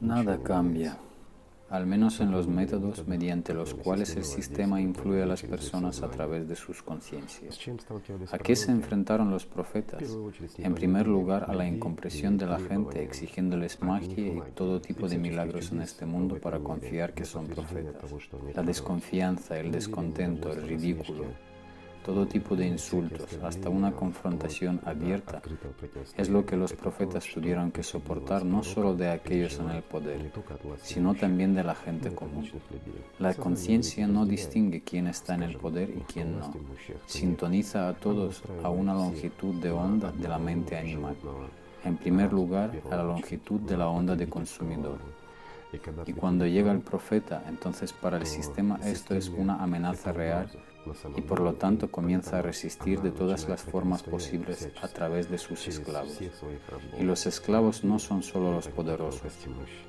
Nada cambia, al menos en los métodos mediante los cuales el sistema influye a las personas a través de sus conciencias. ¿A qué se enfrentaron los profetas? En primer lugar, a la incompresión de la gente, exigiéndoles magia y todo tipo de milagros en este mundo para confiar que son profetas. La desconfianza, el descontento, el ridículo, todo tipo de insultos, hasta una confrontación abierta, es lo que los profetas tuvieron que soportar no solo de aquellos en el poder, sino también de la gente común. La conciencia no distingue quién está en el poder y quién no. Sintoniza a todos a una longitud de onda de la mente animal. En primer lugar, a la longitud de la onda de consumidor. Y cuando llega el profeta, entonces para el sistema esto es una amenaza real y por lo tanto comienza a resistir de todas las formas posibles a través de sus esclavos. Y los esclavos no son solo los poderosos.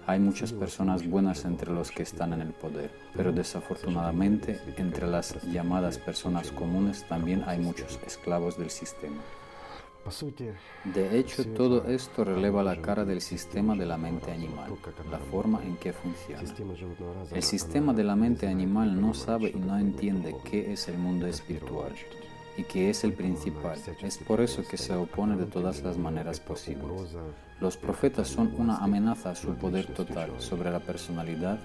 Hay muchas personas buenas entre los que están en el poder, pero desafortunadamente entre las llamadas personas comunes también hay muchos esclavos del sistema. De hecho, todo esto releva la cara del sistema de la mente animal, la forma en que funciona. El sistema de la mente animal no sabe y no entiende qué es el mundo espiritual y qué es el principal. Es por eso que se opone de todas las maneras posibles. Los profetas son una amenaza a su poder total sobre la personalidad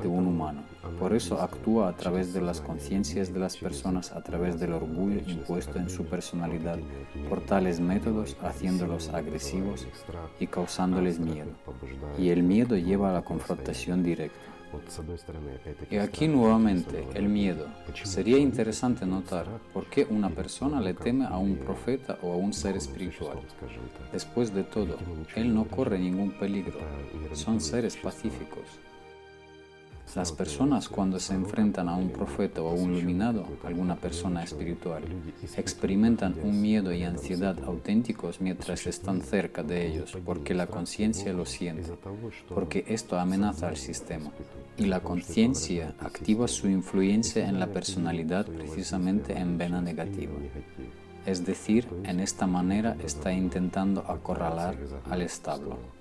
de un humano. Por eso actúa a través de las conciencias de las personas, a través del orgullo impuesto en su personalidad, por tales métodos haciéndolos agresivos y causándoles miedo. Y el miedo lleva a la confrontación directa. Y aquí nuevamente el miedo. Sería interesante notar por qué una persona le teme a un profeta o a un ser espiritual. Después de todo, él no corre ningún peligro. Son seres pacíficos. Las personas cuando se enfrentan a un profeta o a un iluminado, alguna persona espiritual, experimentan un miedo y ansiedad auténticos mientras están cerca de ellos, porque la conciencia lo siente, porque esto amenaza al sistema. Y la conciencia activa su influencia en la personalidad precisamente en vena negativa. Es decir, en esta manera está intentando acorralar al establo.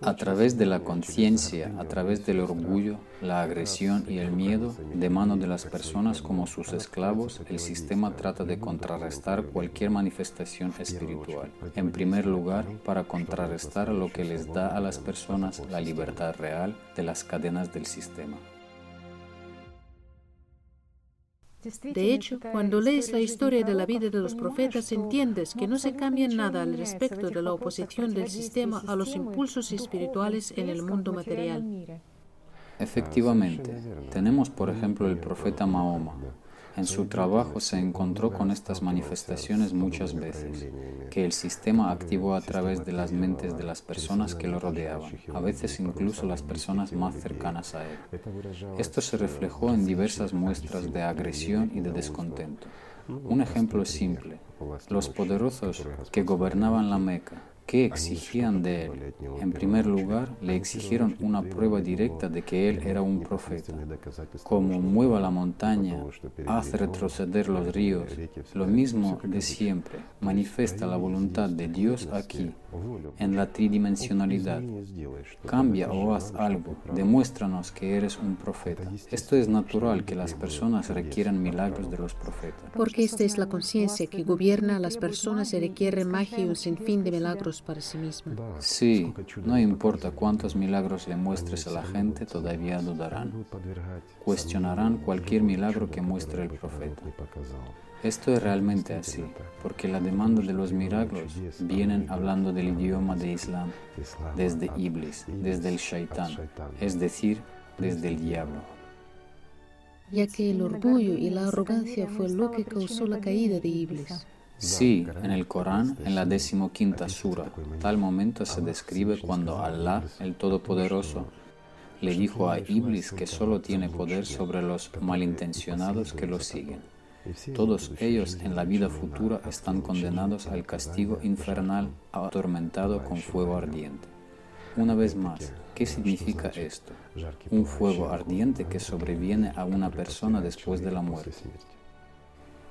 A través de la conciencia, a través del orgullo, la agresión y el miedo de mano de las personas como sus esclavos, el sistema trata de contrarrestar cualquier manifestación espiritual. En primer lugar, para contrarrestar lo que les da a las personas la libertad real de las cadenas del sistema. De hecho, cuando lees la historia de la vida de los profetas, entiendes que no se cambia nada al respecto de la oposición del sistema a los impulsos espirituales en el mundo material. Efectivamente, tenemos por ejemplo el profeta Mahoma, en su trabajo se encontró con estas manifestaciones muchas veces, que el sistema activó a través de las mentes de las personas que lo rodeaban, a veces incluso las personas más cercanas a él. Esto se reflejó en diversas muestras de agresión y de descontento. Un ejemplo simple, los poderosos que gobernaban la Meca ¿Qué exigían de él? En primer lugar, le exigieron una prueba directa de que él era un profeta. Como mueva la montaña, hace retroceder los ríos, lo mismo de siempre, manifiesta la voluntad de Dios aquí, en la tridimensionalidad. Cambia o haz algo, demuéstranos que eres un profeta. Esto es natural que las personas requieran milagros de los profetas. Porque esta es la conciencia que gobierna a las personas y requiere magia y un sinfín de milagros para sí misma. Sí, no importa cuántos milagros le muestres a la gente, todavía dudarán. Cuestionarán cualquier milagro que muestre el profeta. Esto es realmente así, porque la demanda de los milagros vienen hablando del idioma de Islam desde Iblis, desde el Shaitán, es decir, desde el diablo. Ya que el orgullo y la arrogancia fue lo que causó la caída de Iblis. Sí, en el Corán, en la decimoquinta sura, tal momento se describe cuando Allah, el Todopoderoso, le dijo a Iblis que solo tiene poder sobre los malintencionados que lo siguen. Todos ellos en la vida futura están condenados al castigo infernal atormentado con fuego ardiente. Una vez más, ¿qué significa esto? Un fuego ardiente que sobreviene a una persona después de la muerte.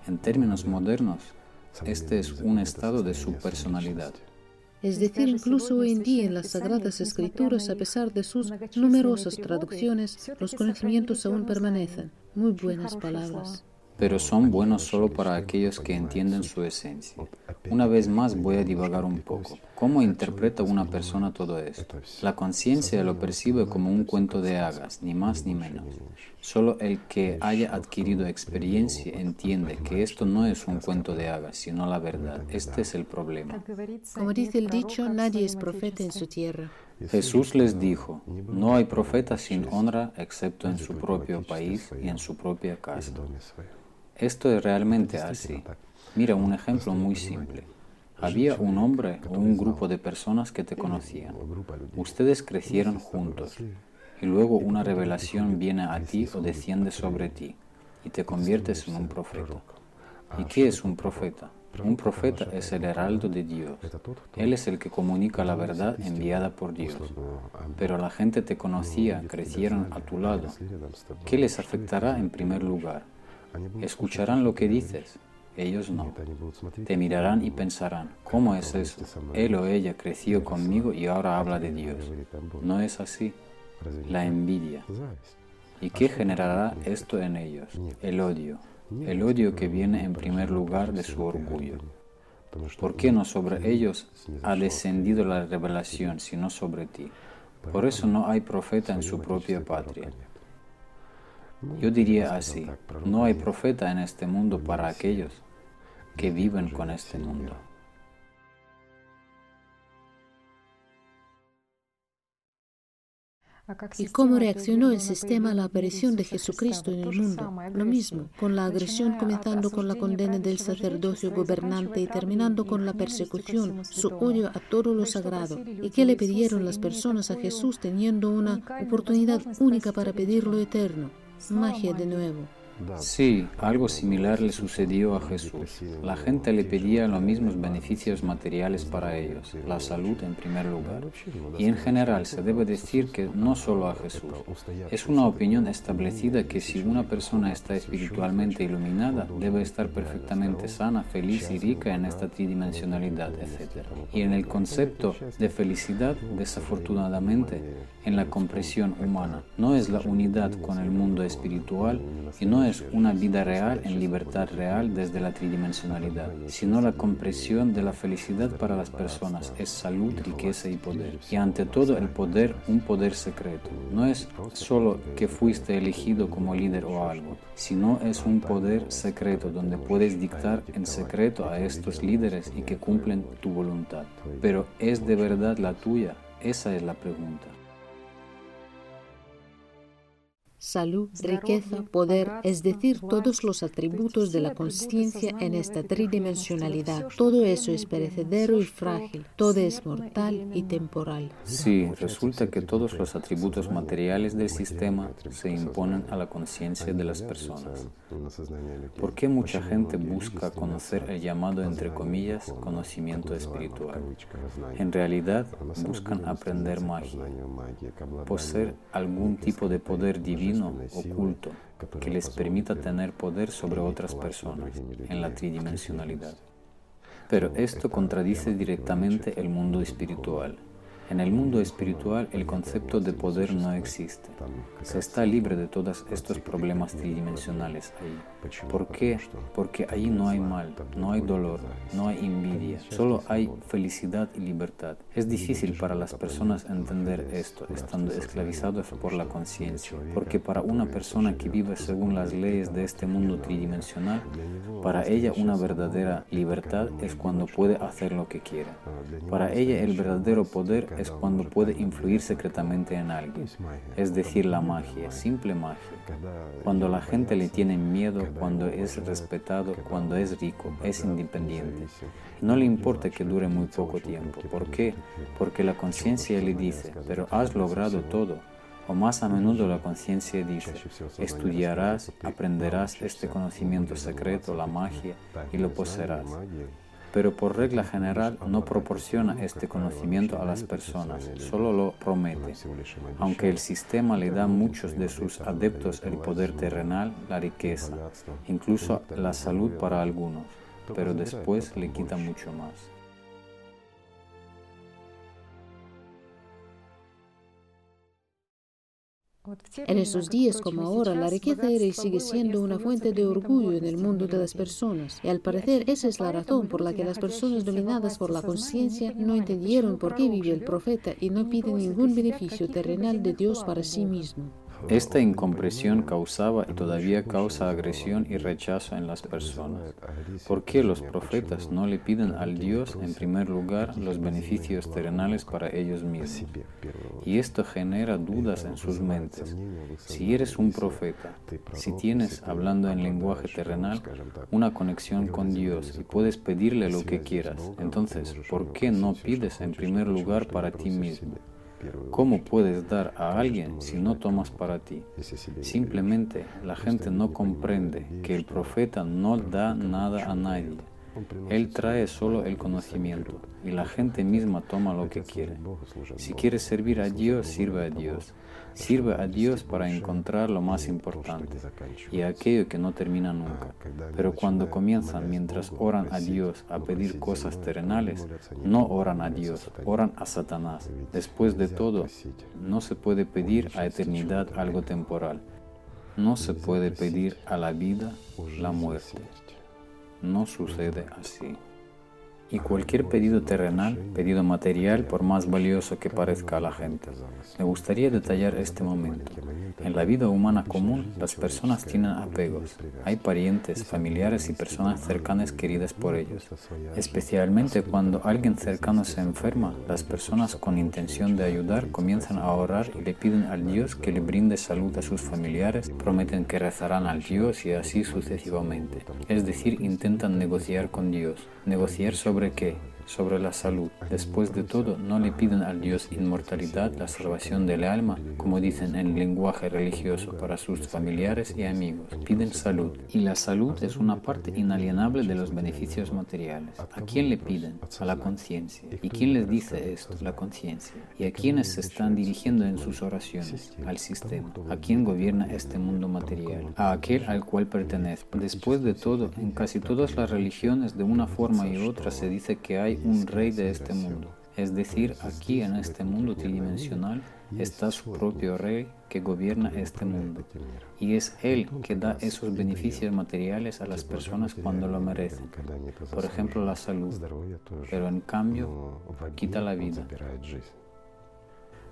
En términos modernos, este es un estado de su personalidad. Es decir, incluso hoy en día en las Sagradas Escrituras, a pesar de sus numerosas traducciones, los conocimientos aún permanecen. Muy buenas palabras pero son buenos solo para aquellos que entienden su esencia. Una vez más voy a divagar un poco. ¿Cómo interpreta una persona todo esto? La conciencia lo percibe como un cuento de hadas, ni más ni menos. Solo el que haya adquirido experiencia entiende que esto no es un cuento de hadas, sino la verdad. Este es el problema. Como dice el dicho, nadie es profeta en su tierra. Jesús les dijo, no hay profeta sin honra excepto en su propio país y en su propia casa. Esto es realmente así. Mira un ejemplo muy simple. Había un hombre o un grupo de personas que te conocían. Ustedes crecieron juntos y luego una revelación viene a ti o desciende sobre ti y te conviertes en un profeta. ¿Y qué es un profeta? Un profeta es el heraldo de Dios. Él es el que comunica la verdad enviada por Dios. Pero la gente te conocía, crecieron a tu lado. ¿Qué les afectará en primer lugar? Escucharán lo que dices, ellos no. Te mirarán y pensarán, ¿cómo es eso? Él o ella creció conmigo y ahora habla de Dios. No es así. La envidia. ¿Y qué generará esto en ellos? El odio. El odio que viene en primer lugar de su orgullo. ¿Por qué no sobre ellos ha descendido la revelación, sino sobre ti? Por eso no hay profeta en su propia patria. Yo diría así, no hay profeta en este mundo para aquellos que viven con este mundo. ¿Y cómo reaccionó el sistema a la aparición de Jesucristo en el mundo? Lo mismo, con la agresión comenzando con la condena del sacerdocio gobernante y terminando con la persecución, su odio a todo lo sagrado. ¿Y qué le pidieron las personas a Jesús teniendo una oportunidad única para pedir lo eterno? Magia de nuevo. Sí, algo similar le sucedió a Jesús. La gente le pedía los mismos beneficios materiales para ellos, la salud en primer lugar. Y en general se debe decir que no solo a Jesús. Es una opinión establecida que si una persona está espiritualmente iluminada, debe estar perfectamente sana, feliz y rica en esta tridimensionalidad, etc. Y en el concepto de felicidad, desafortunadamente, en la comprensión humana, no es la unidad con el mundo espiritual y no es una vida real en libertad real desde la tridimensionalidad, sino la comprensión de la felicidad para las personas es salud, riqueza y poder. Y ante todo el poder, un poder secreto. No es solo que fuiste elegido como líder o algo, sino es un poder secreto donde puedes dictar en secreto a estos líderes y que cumplen tu voluntad. Pero ¿es de verdad la tuya? Esa es la pregunta. Salud, riqueza, poder, es decir, todos los atributos de la conciencia en esta tridimensionalidad. Todo eso es perecedero y frágil, todo es mortal y temporal. Sí, resulta que todos los atributos materiales del sistema se imponen a la conciencia de las personas. ¿Por qué mucha gente busca conocer el llamado, entre comillas, conocimiento espiritual? En realidad, buscan aprender magia, poseer algún tipo de poder divino oculto que les permita tener poder sobre otras personas en la tridimensionalidad. Pero esto contradice directamente el mundo espiritual. En el mundo espiritual el concepto de poder no existe. Se está libre de todos estos problemas tridimensionales ahí. ¿Por qué? Porque ahí no hay mal, no hay dolor, no hay envidia, solo hay felicidad y libertad. Es difícil para las personas entender esto estando esclavizados por la conciencia, porque para una persona que vive según las leyes de este mundo tridimensional, para ella una verdadera libertad es cuando puede hacer lo que quiera. Para ella el verdadero poder es cuando puede influir secretamente en alguien, es decir, la magia, simple magia. Cuando la gente le tiene miedo, cuando es respetado, cuando es rico, es independiente. No le importa que dure muy poco tiempo. ¿Por qué? Porque la conciencia le dice, pero has logrado todo. O más a menudo la conciencia dice, estudiarás, aprenderás este conocimiento secreto, la magia, y lo poseerás pero por regla general no proporciona este conocimiento a las personas, solo lo promete. Aunque el sistema le da a muchos de sus adeptos el poder terrenal, la riqueza, incluso la salud para algunos, pero después le quita mucho más. En esos días como ahora, la riqueza era y sigue siendo una fuente de orgullo en el mundo de las personas. Y al parecer esa es la razón por la que las personas dominadas por la conciencia no entendieron por qué vive el profeta y no piden ningún beneficio terrenal de Dios para sí mismo. Esta incomprensión causaba y todavía causa agresión y rechazo en las personas. ¿Por qué los profetas no le piden al Dios en primer lugar los beneficios terrenales para ellos mismos? Y esto genera dudas en sus mentes. Si eres un profeta, si tienes, hablando en lenguaje terrenal, una conexión con Dios y puedes pedirle lo que quieras, entonces, ¿por qué no pides en primer lugar para ti mismo? ¿Cómo puedes dar a alguien si no tomas para ti? Simplemente la gente no comprende que el profeta no da nada a nadie. Él trae solo el conocimiento y la gente misma toma lo que quiere. Si quieres servir a Dios, sirve a Dios. Sirve a Dios para encontrar lo más importante y aquello que no termina nunca. Pero cuando comienzan mientras oran a Dios a pedir cosas terrenales, no oran a Dios, oran a Satanás. Después de todo, no se puede pedir a eternidad algo temporal. No se puede pedir a la vida la muerte. No sucede así. Y cualquier pedido terrenal, pedido material, por más valioso que parezca a la gente. Me gustaría detallar este momento. En la vida humana común, las personas tienen apegos. Hay parientes, familiares y personas cercanas queridas por ellos. Especialmente cuando alguien cercano se enferma, las personas con intención de ayudar comienzan a orar y le piden al Dios que le brinde salud a sus familiares, prometen que rezarán al Dios y así sucesivamente. Es decir, intentan negociar con Dios, negociar sobre ¿Sobre qué? Sobre la salud. Después de todo, no le piden al Dios inmortalidad, la salvación del alma, como dicen en lenguaje religioso para sus familiares y amigos. Piden salud. Y la salud es una parte inalienable de los beneficios materiales. ¿A quién le piden? A la conciencia. ¿Y quién les dice esto? La conciencia. ¿Y a quiénes se están dirigiendo en sus oraciones? Al sistema. ¿A quién gobierna este mundo material? A aquel al cual pertenece. Después de todo, en casi todas las religiones, de una forma y otra, se dice que hay un rey de este mundo. Es decir, aquí en este mundo tridimensional está su propio rey que gobierna este mundo. Y es él que da esos beneficios materiales a las personas cuando lo merecen. Por ejemplo, la salud. Pero en cambio, quita la vida.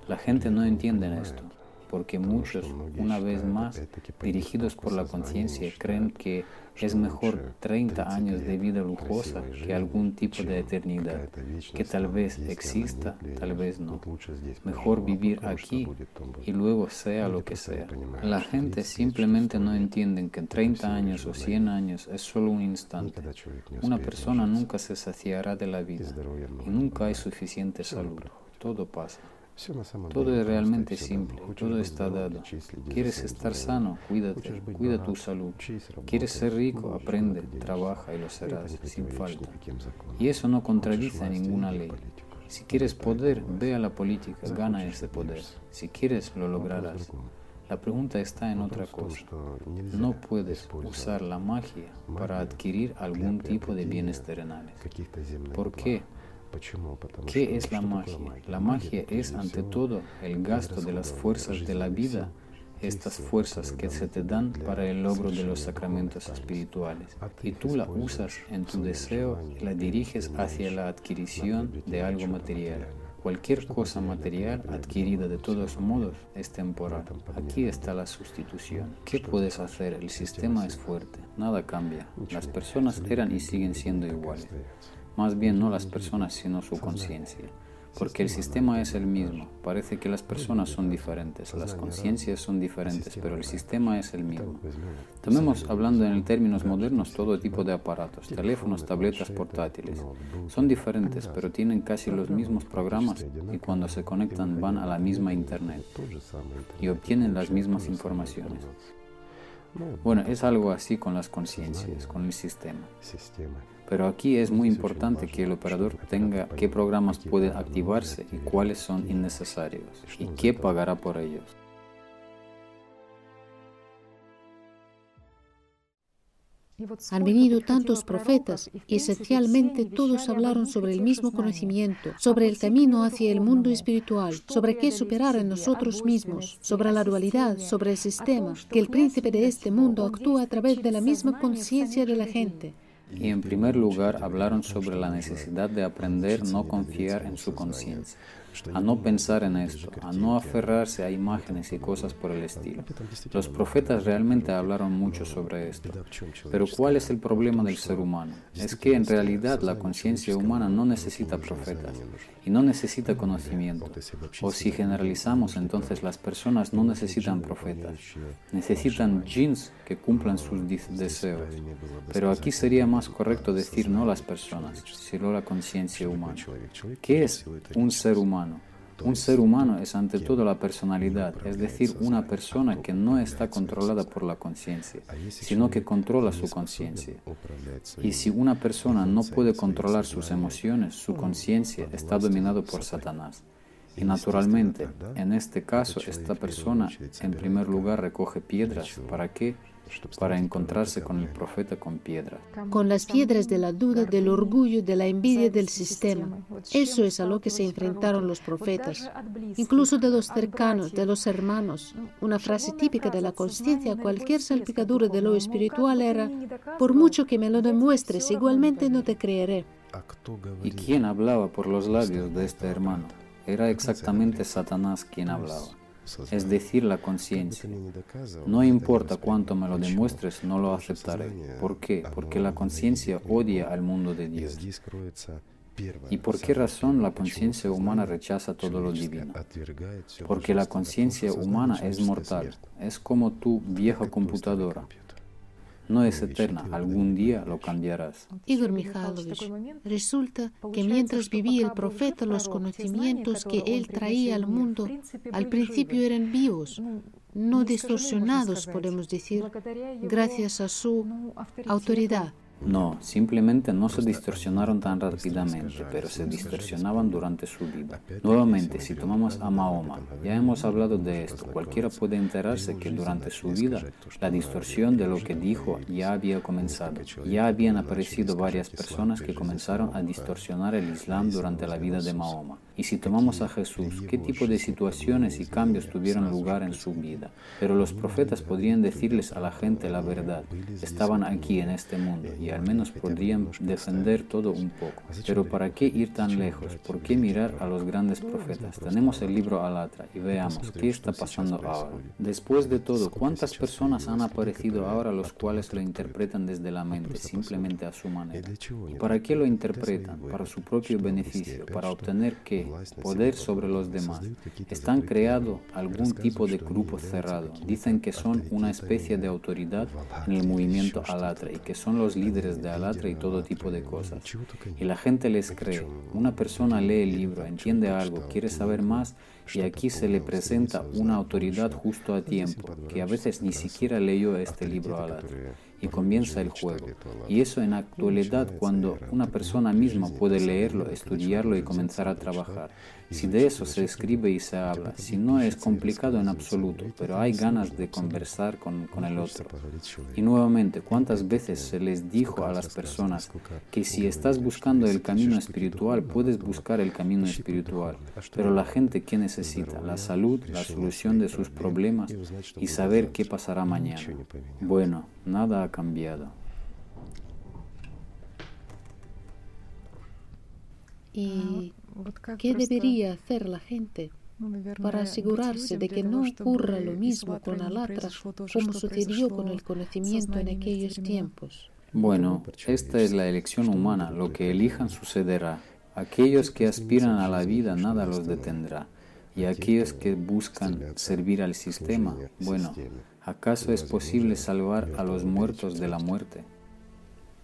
La gente no entiende esto porque muchos, una vez más, dirigidos por la conciencia, creen que es mejor 30 años de vida lujosa que algún tipo de eternidad, que tal vez exista, tal vez no. Mejor vivir aquí y luego sea lo que sea. La gente simplemente no entiende que 30 años o 100 años es solo un instante. Una persona nunca se saciará de la vida y nunca hay suficiente salud. Todo pasa. Todo es realmente simple, todo está dado. ¿Quieres estar sano? Cuídate, cuida tu salud. ¿Quieres ser rico? Aprende, trabaja y lo serás, sin falta. Y eso no contradice ninguna ley. Si quieres poder, ve a la política, gana ese poder. Si quieres, lo lograrás. La pregunta está en otra cosa. No puedes usar la magia para adquirir algún tipo de bienes terrenales. ¿Por qué? ¿Qué es la magia? La magia es ante todo el gasto de las fuerzas de la vida, estas fuerzas que se te dan para el logro de los sacramentos espirituales. Y tú la usas en tu deseo y la diriges hacia la adquisición de algo material. Cualquier cosa material adquirida de todos modos es temporal. Aquí está la sustitución. ¿Qué puedes hacer? El sistema es fuerte. Nada cambia. Las personas eran y siguen siendo iguales más bien no las personas, sino su conciencia. Porque el sistema es el mismo. Parece que las personas son diferentes, las conciencias son diferentes, pero el sistema es el mismo. Tomemos, hablando en términos modernos, todo tipo de aparatos, teléfonos, tabletas, portátiles. Son diferentes, pero tienen casi los mismos programas y cuando se conectan van a la misma Internet y obtienen las mismas informaciones. Bueno, es algo así con las conciencias, con el sistema. Pero aquí es muy importante que el operador tenga qué programas pueden activarse y cuáles son innecesarios y qué pagará por ellos. Han venido tantos profetas y esencialmente todos hablaron sobre el mismo conocimiento, sobre el camino hacia el mundo espiritual, sobre qué superar en nosotros mismos, sobre la dualidad, sobre el sistema, que el príncipe de este mundo actúa a través de la misma conciencia de la gente. Y en primer lugar hablaron sobre la necesidad de aprender no confiar en su conciencia a no pensar en esto, a no aferrarse a imágenes y cosas por el estilo. Los profetas realmente hablaron mucho sobre esto. Pero ¿cuál es el problema del ser humano? Es que en realidad la conciencia humana no necesita profetas y no necesita conocimiento. O si generalizamos, entonces las personas no necesitan profetas. Necesitan jeans que cumplan sus deseos. Pero aquí sería más correcto decir no las personas, sino la conciencia humana. ¿Qué es un ser humano? Un ser humano es ante todo la personalidad, es decir, una persona que no está controlada por la conciencia, sino que controla su conciencia. Y si una persona no puede controlar sus emociones, su conciencia está dominada por Satanás. Y naturalmente, en este caso, esta persona en primer lugar recoge piedras. ¿Para qué? Para encontrarse con el profeta con piedras. Con las piedras de la duda, del orgullo, de la envidia del sistema. Eso es a lo que se enfrentaron los profetas, incluso de los cercanos, de los hermanos. Una frase típica de la conciencia, cualquier salpicadura de lo espiritual era, por mucho que me lo demuestres, igualmente no te creeré. ¿Y quién hablaba por los labios de este hermano? Era exactamente Satanás quien hablaba es decir, la conciencia. No importa cuánto me lo demuestres, no lo aceptaré. ¿Por qué? Porque la conciencia odia al mundo de Dios. ¿Y por qué razón la conciencia humana rechaza todo lo divino? Porque la conciencia humana es mortal, es como tu vieja computadora no es eterna, algún día lo cambiarás. Igor Mikhailovich, resulta que mientras vivía el profeta, los conocimientos que él traía al mundo al principio eran vivos, no distorsionados, podemos decir, gracias a su autoridad. No, simplemente no se distorsionaron tan rápidamente, pero se distorsionaban durante su vida. Nuevamente, si tomamos a Mahoma, ya hemos hablado de esto, cualquiera puede enterarse que durante su vida la distorsión de lo que dijo ya había comenzado. Ya habían aparecido varias personas que comenzaron a distorsionar el Islam durante la vida de Mahoma. Y si tomamos a Jesús, ¿qué tipo de situaciones y cambios tuvieron lugar en su vida? Pero los profetas podrían decirles a la gente la verdad. Estaban aquí en este mundo y al menos podrían defender todo un poco. Pero ¿para qué ir tan lejos? ¿Por qué mirar a los grandes profetas? Tenemos el libro Alatra y veamos qué está pasando ahora. Después de todo, ¿cuántas personas han aparecido ahora los cuales lo interpretan desde la mente, simplemente a su manera? ¿Y para qué lo interpretan? Para su propio beneficio, para obtener qué? Poder sobre los demás. Están creado algún tipo de grupo cerrado. Dicen que son una especie de autoridad en el movimiento Alatra y que son los líderes de Alatra y todo tipo de cosas. Y la gente les cree. Una persona lee el libro, entiende algo, quiere saber más y aquí se le presenta una autoridad justo a tiempo, que a veces ni siquiera leyó este libro Alatra y comienza el juego. Y eso en actualidad cuando una persona misma puede leerlo, estudiarlo y comenzar a trabajar. Si de eso se escribe y se habla, si no es complicado en absoluto, pero hay ganas de conversar con, con el otro. Y nuevamente, ¿cuántas veces se les dijo a las personas que si estás buscando el camino espiritual, puedes buscar el camino espiritual? Pero la gente, ¿qué necesita? La salud, la solución de sus problemas y saber qué pasará mañana. Bueno, nada ha cambiado. ¿Y qué debería hacer la gente para asegurarse de que no ocurra lo mismo con Alatra como sucedió con el conocimiento en aquellos tiempos? Bueno, esta es la elección humana. Lo que elijan sucederá. Aquellos que aspiran a la vida nada los detendrá. Y aquellos que buscan servir al sistema, bueno, ¿acaso es posible salvar a los muertos de la muerte?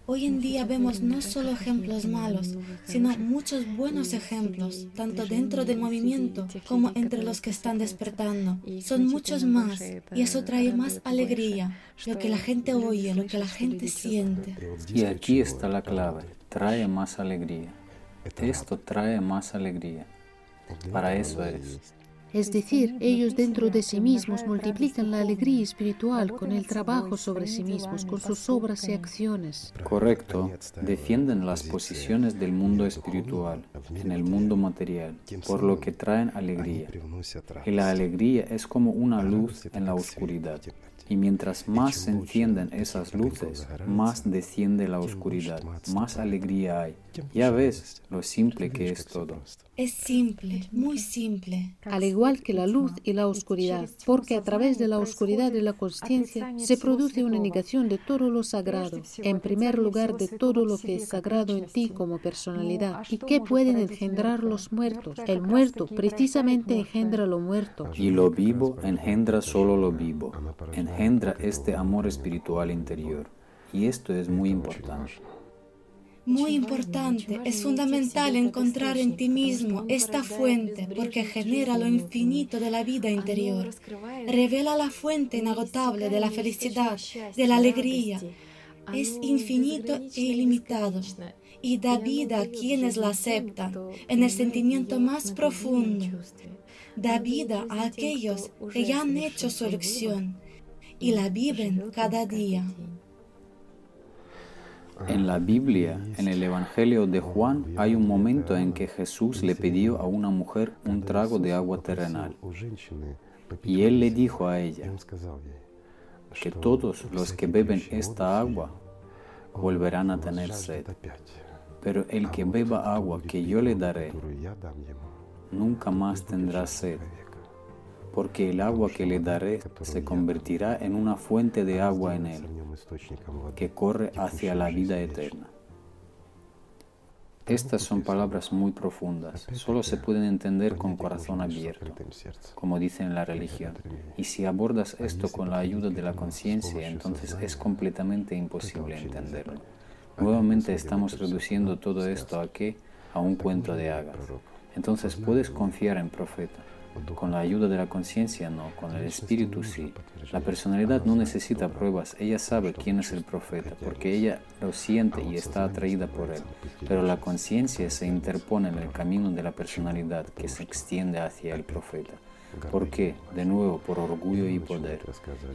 Hoy en día vemos no solo ejemplos malos, sino muchos buenos ejemplos, tanto dentro del movimiento como entre los que están despertando. Son muchos más y eso trae más alegría, lo que la gente oye, lo que la gente siente. Y aquí está la clave, trae más alegría. Esto trae más alegría. Para eso es. Es decir, ellos dentro de sí mismos multiplican la alegría espiritual con el trabajo sobre sí mismos, con sus obras y acciones. Correcto. Defienden las posiciones del mundo espiritual en el mundo material, por lo que traen alegría. Y la alegría es como una luz en la oscuridad. Y mientras más se encienden esas luces, más desciende la oscuridad, más alegría hay. Ya ves lo simple que es todo. Es simple, muy simple. Al igual que la luz y la oscuridad, porque a través de la oscuridad de la conciencia se produce una negación de todo lo sagrado, en primer lugar de todo lo que es sagrado en ti como personalidad. ¿Y qué pueden engendrar los muertos? El muerto precisamente engendra lo muerto. Y lo vivo engendra solo lo vivo, engendra este amor espiritual interior. Y esto es muy importante. Muy importante, es fundamental encontrar en ti mismo esta fuente porque genera lo infinito de la vida interior. Revela la fuente inagotable de la felicidad, de la alegría. Es infinito e ilimitado y da vida a quienes la aceptan en el sentimiento más profundo. Da vida a aquellos que ya han hecho su elección y la viven cada día. En la Biblia, en el Evangelio de Juan, hay un momento en que Jesús le pidió a una mujer un trago de agua terrenal. Y él le dijo a ella que todos los que beben esta agua volverán a tener sed. Pero el que beba agua que yo le daré, nunca más tendrá sed porque el agua que le daré se convertirá en una fuente de agua en él, que corre hacia la vida eterna. Estas son palabras muy profundas, solo se pueden entender con corazón abierto, como dicen en la religión. Y si abordas esto con la ayuda de la conciencia, entonces es completamente imposible entenderlo. Nuevamente estamos reduciendo todo esto a qué? A un cuento de hagas. Entonces puedes confiar en profeta con la ayuda de la conciencia no, con el espíritu sí. La personalidad no necesita pruebas, ella sabe quién es el profeta, porque ella lo siente y está atraída por él. Pero la conciencia se interpone en el camino de la personalidad que se extiende hacia el profeta. ¿Por qué? De nuevo, por orgullo y poder.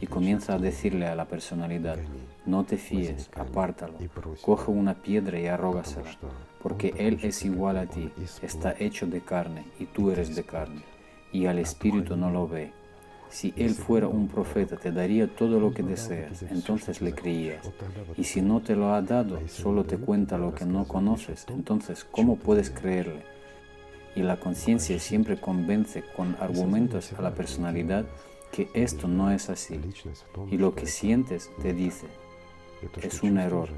Y comienza a decirle a la personalidad, no te fíes, apártalo, coge una piedra y arrógasela, porque él es igual a ti, está hecho de carne y tú eres de carne y al espíritu no lo ve. Si él fuera un profeta, te daría todo lo que deseas, entonces le creías. Y si no te lo ha dado, solo te cuenta lo que no conoces, entonces ¿cómo puedes creerle? Y la conciencia siempre convence con argumentos a la personalidad que esto no es así. Y lo que sientes te dice, es un error,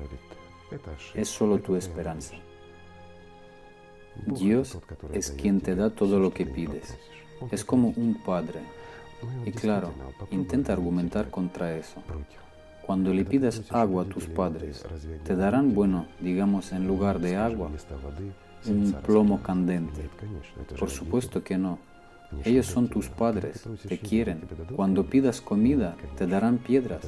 es solo tu esperanza. Dios es quien te da todo lo que pides. Es como un padre. Y claro, intenta argumentar contra eso. Cuando le pidas agua a tus padres, ¿te darán, bueno, digamos, en lugar de agua, un plomo candente? Por supuesto que no. Ellos son tus padres, te quieren. Cuando pidas comida, te darán piedras.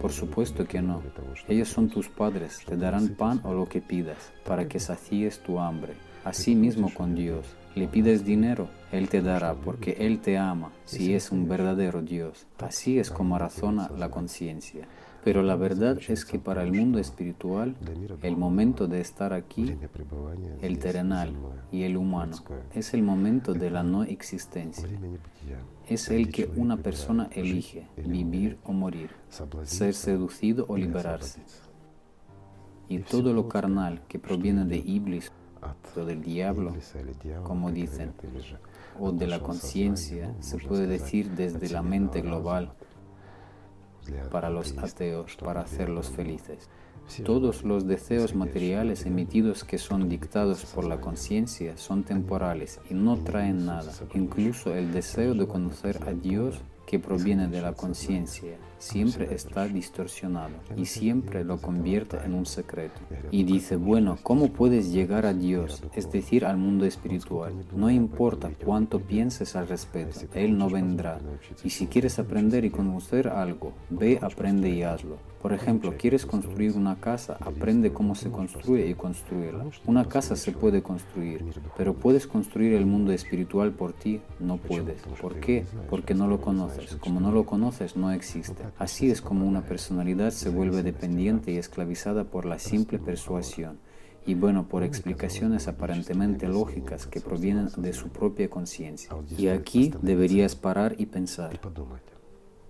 Por supuesto que no. Ellos son tus padres, te darán pan o lo que pidas, para que sacíes tu hambre. Así mismo con Dios. Le pides dinero, Él te dará, porque Él te ama, si es un verdadero Dios. Así es como razona la conciencia. Pero la verdad es que para el mundo espiritual, el momento de estar aquí, el terrenal y el humano, es el momento de la no existencia. Es el que una persona elige, vivir o morir, ser seducido o liberarse. Y todo lo carnal que proviene de Iblis del diablo, como dicen, o de la conciencia, se puede decir desde la mente global para los ateos, para hacerlos felices. Todos los deseos materiales emitidos que son dictados por la conciencia son temporales y no traen nada. Incluso el deseo de conocer a Dios que proviene de la conciencia siempre está distorsionado y siempre lo convierte en un secreto. Y dice, bueno, ¿cómo puedes llegar a Dios, es decir, al mundo espiritual? No importa cuánto pienses al respecto, Él no vendrá. Y si quieres aprender y conocer algo, ve, aprende y hazlo. Por ejemplo, quieres construir una casa, aprende cómo se construye y construirla. Una casa se puede construir, pero puedes construir el mundo espiritual por ti, no puedes. ¿Por qué? Porque no lo conoces. Como no lo conoces, no existe. Así es como una personalidad se vuelve dependiente y esclavizada por la simple persuasión y bueno, por explicaciones aparentemente lógicas que provienen de su propia conciencia. Y aquí deberías parar y pensar.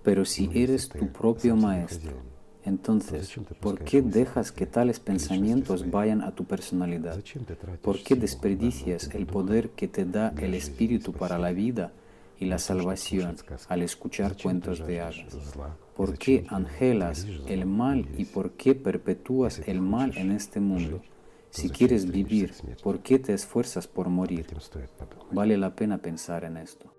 Pero si eres tu propio maestro, entonces, ¿por qué dejas que tales pensamientos vayan a tu personalidad? ¿Por qué desperdicias el poder que te da el Espíritu para la vida y la salvación al escuchar cuentos de hadas? ¿Por qué angelas el mal y por qué perpetúas el mal en este mundo? Si quieres vivir, ¿por qué te esfuerzas por morir? Vale la pena pensar en esto.